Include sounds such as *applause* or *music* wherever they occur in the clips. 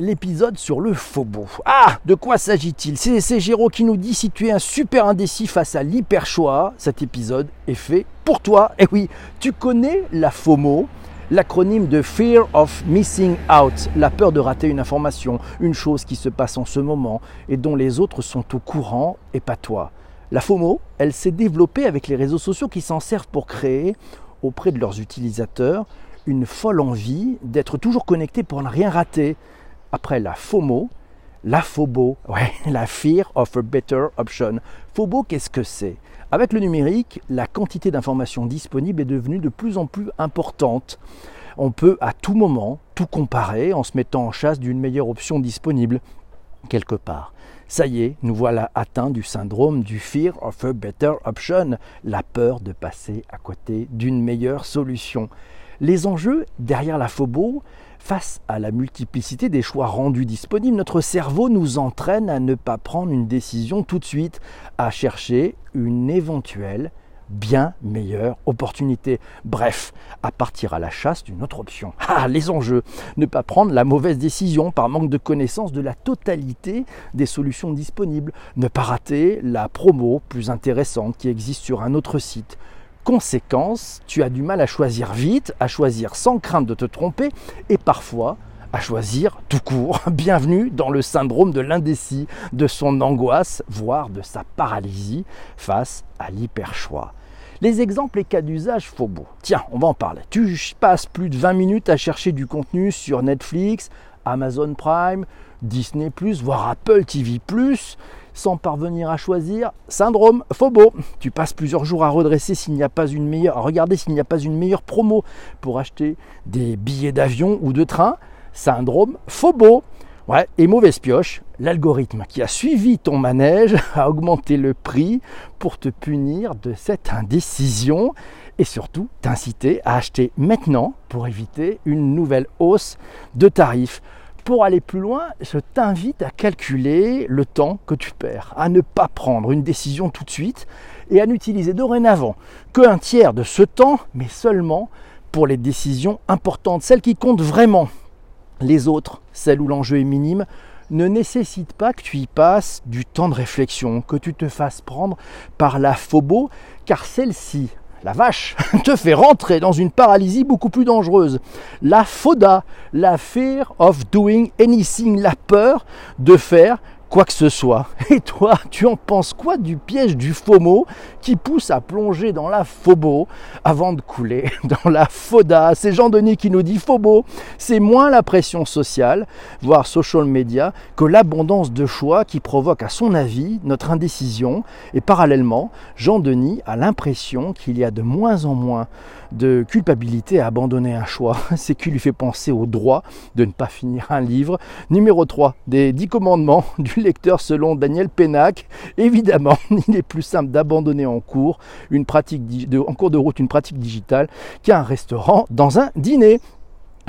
l'épisode sur le FOBO. Ah, de quoi s'agit-il? C'est Géraud qui nous dit si tu es un super indécis face à l'hyper-choix, cet épisode est fait pour toi. Et eh oui, tu connais la FOMO l'acronyme de Fear of Missing Out, la peur de rater une information, une chose qui se passe en ce moment et dont les autres sont au courant et pas toi. La FOMO, elle s'est développée avec les réseaux sociaux qui s'en servent pour créer, auprès de leurs utilisateurs, une folle envie d'être toujours connecté pour ne rien rater. Après la FOMO, la FOBO, *laughs* ouais, la Fear of a Better Option. FOBO, qu'est-ce que c'est? Avec le numérique, la quantité d'informations disponibles est devenue de plus en plus importante. On peut à tout moment tout comparer en se mettant en chasse d'une meilleure option disponible quelque part. Ça y est, nous voilà atteints du syndrome du fear of a better option, la peur de passer à côté d'une meilleure solution. Les enjeux derrière la phobo, face à la multiplicité des choix rendus disponibles, notre cerveau nous entraîne à ne pas prendre une décision tout de suite, à chercher une éventuelle bien meilleure opportunité. Bref, à partir à la chasse d'une autre option. Ah, les enjeux Ne pas prendre la mauvaise décision par manque de connaissance de la totalité des solutions disponibles. Ne pas rater la promo plus intéressante qui existe sur un autre site. Conséquence, tu as du mal à choisir vite, à choisir sans crainte de te tromper et parfois à choisir tout court. *laughs* Bienvenue dans le syndrome de l'indécis, de son angoisse, voire de sa paralysie face à l'hyperchoix. Les exemples et cas d'usage beau. Tiens, on va en parler. Tu passes plus de 20 minutes à chercher du contenu sur Netflix, Amazon Prime, Disney ⁇ voire Apple TV ⁇ sans parvenir à choisir, syndrome phobo. Tu passes plusieurs jours à redresser s'il n'y a pas une meilleure, à regarder s'il n'y a pas une meilleure promo pour acheter des billets d'avion ou de train, syndrome phobo. Ouais, et mauvaise pioche, l'algorithme qui a suivi ton manège *laughs* a augmenté le prix pour te punir de cette indécision et surtout t'inciter à acheter maintenant pour éviter une nouvelle hausse de tarifs. Pour aller plus loin, je t'invite à calculer le temps que tu perds, à ne pas prendre une décision tout de suite et à n'utiliser dorénavant qu'un tiers de ce temps, mais seulement pour les décisions importantes, celles qui comptent vraiment. Les autres, celles où l'enjeu est minime, ne nécessitent pas que tu y passes du temps de réflexion, que tu te fasses prendre par la phobo, car celle-ci, la vache, *laughs* te fait rentrer dans une paralysie beaucoup plus dangereuse. La FODA, la fear of doing anything, la peur de faire quoi que ce soit. Et toi, tu en penses quoi du piège du FOMO qui pousse à plonger dans la phobo avant de couler *laughs* dans la FODA? C'est Jean-Denis qui nous dit phobo, c'est moins la pression sociale, voire social media, que l'abondance de choix qui provoque à son avis notre indécision. Et parallèlement, Jean-Denis a l'impression qu'il y a de moins en moins de culpabilité à abandonner un choix. *laughs* C'est qui lui fait penser au droit de ne pas finir un livre. Numéro 3 des 10 commandements *laughs* du lecteur selon Daniel Pénac. Évidemment, *laughs* il est plus simple d'abandonner en cours, une pratique de, en cours de route une pratique digitale qu'un restaurant dans un dîner.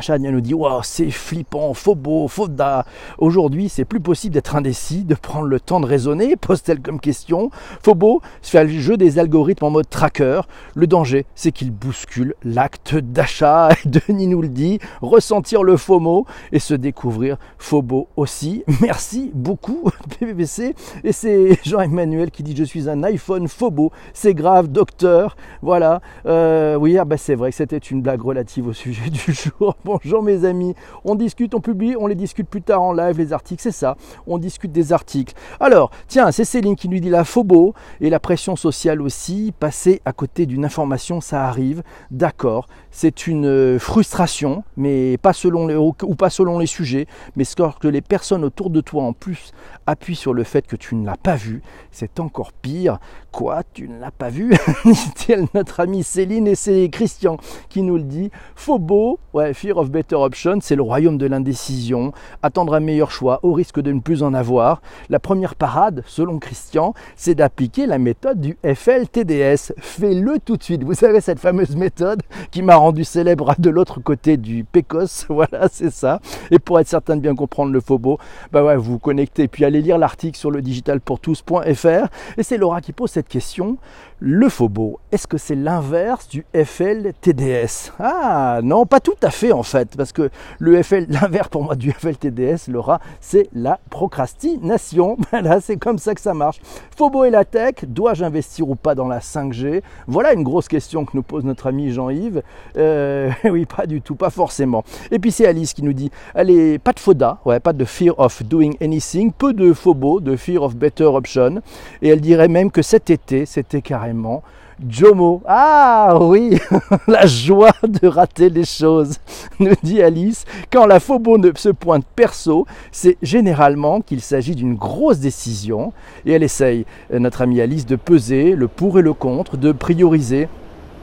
Chania nous dit Waouh, c'est flippant, faux beau, faux da. Aujourd'hui, c'est plus possible d'être indécis, de prendre le temps de raisonner, *laughs* pose-t-elle comme question. Faux beau, fait le jeu des algorithmes en mode tracker. Le danger, c'est qu'il bouscule l'acte d'achat. *laughs* Denis nous le dit ressentir le FOMO et se découvrir beau aussi. *laughs* Merci beaucoup, PPC. Et c'est Jean-Emmanuel qui dit Je suis un iPhone beau. C'est grave, docteur. Voilà. Euh, oui, bah c'est vrai que c'était une blague relative au sujet du jour. Bonjour mes amis, on discute, on publie, on les discute plus tard en live, les articles, c'est ça, on discute des articles. Alors, tiens, c'est Céline qui nous dit la phobo et la pression sociale aussi, passer à côté d'une information, ça arrive, d'accord, c'est une euh, frustration, mais pas selon les, ou pas selon les sujets, mais ce que les personnes autour de toi en plus appuient sur le fait que tu ne l'as pas vu, c'est encore pire. Quoi, tu ne l'as pas vu? *laughs* notre amie Céline et c'est Christian qui nous le dit. Phobo, ouais, Fear of Better Option, c'est le royaume de l'indécision, attendre un meilleur choix au risque de ne plus en avoir. La première parade, selon Christian, c'est d'appliquer la méthode du FLTDS. Fais-le tout de suite. Vous savez cette fameuse méthode qui m'a rendu célèbre de l'autre côté du Pécos. *laughs* Voilà, c'est ça. Et pour être certain de bien comprendre le Phobo, bah ouais, vous vous connectez puis allez lire l'article sur le digitalpourtous.fr. Et c'est Laura qui pose cette question. Le Phobo, est-ce que c'est l'inverse du FLTDS Ah non, pas tout à fait en fait, parce que le FL, *laughs* l'inverse pour moi du FLTDS, rat, c'est la procrastination. *laughs* Voilà, c'est comme ça que ça marche. Fobo et la tech, dois-je investir ou pas dans la 5G Voilà une grosse question que nous pose notre ami Jean-Yves. Euh, *laughs* oui, pas du tout, pas forcément. Et puis c'est Alice qui nous dit, allez, pas de FODA, ouais, pas de fear of doing anything, peu de Fobo, de fear of better option. Et elle dirait même que cet été, c'était carrément Jomo. Ah oui, *laughs* la joie de rater les choses, *laughs* nous dit Alice. Quand la phobo ne se pointe perso, c'est généralement qu'il s'agit d'une grosse décision. Et elle essaye, notre amie Alice, de peser le pour et le contre, de prioriser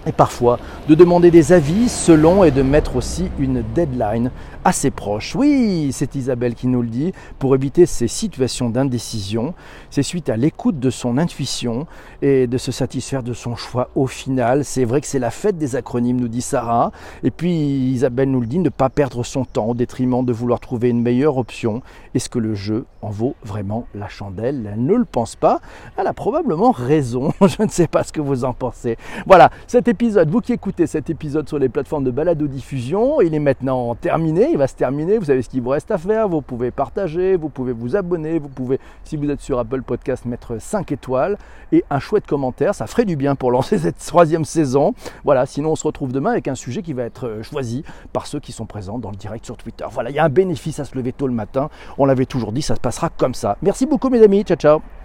et parfois de demander des avis selon et de mettre aussi une deadline assez proche. Oui, c'est Isabelle qui nous le dit, pour éviter ces situations d'indécision, c'est suite à l'écoute de son intuition et de se satisfaire de son choix au final. C'est vrai que c'est la fête des acronymes, nous dit Sarah. Et puis Isabelle nous le dit, ne pas perdre son temps au détriment de vouloir trouver une meilleure option. Est-ce que le jeu en vaut vraiment la chandelle? Elle ne le pense pas. Elle a probablement raison. *laughs* Je ne sais pas ce que vous en pensez. Voilà, cet épisode, vous qui écoutez cet épisode sur les plateformes de balado-diffusion, il est maintenant terminé, il va se terminer, vous savez ce qu'il vous reste à faire, vous pouvez partager, vous pouvez vous abonner, vous pouvez, si vous êtes sur Apple Podcast, mettre 5 étoiles et un chouette commentaire, ça ferait du bien pour lancer *laughs* cette troisième saison. Voilà, sinon on se retrouve demain avec un sujet qui va être euh, choisi par ceux qui sont présents dans le direct sur Twitter. Voilà, il y a un bénéfice à se lever tôt le matin, on l'avait toujours dit, ça se passera comme ça. Merci beaucoup mes amis, ciao ciao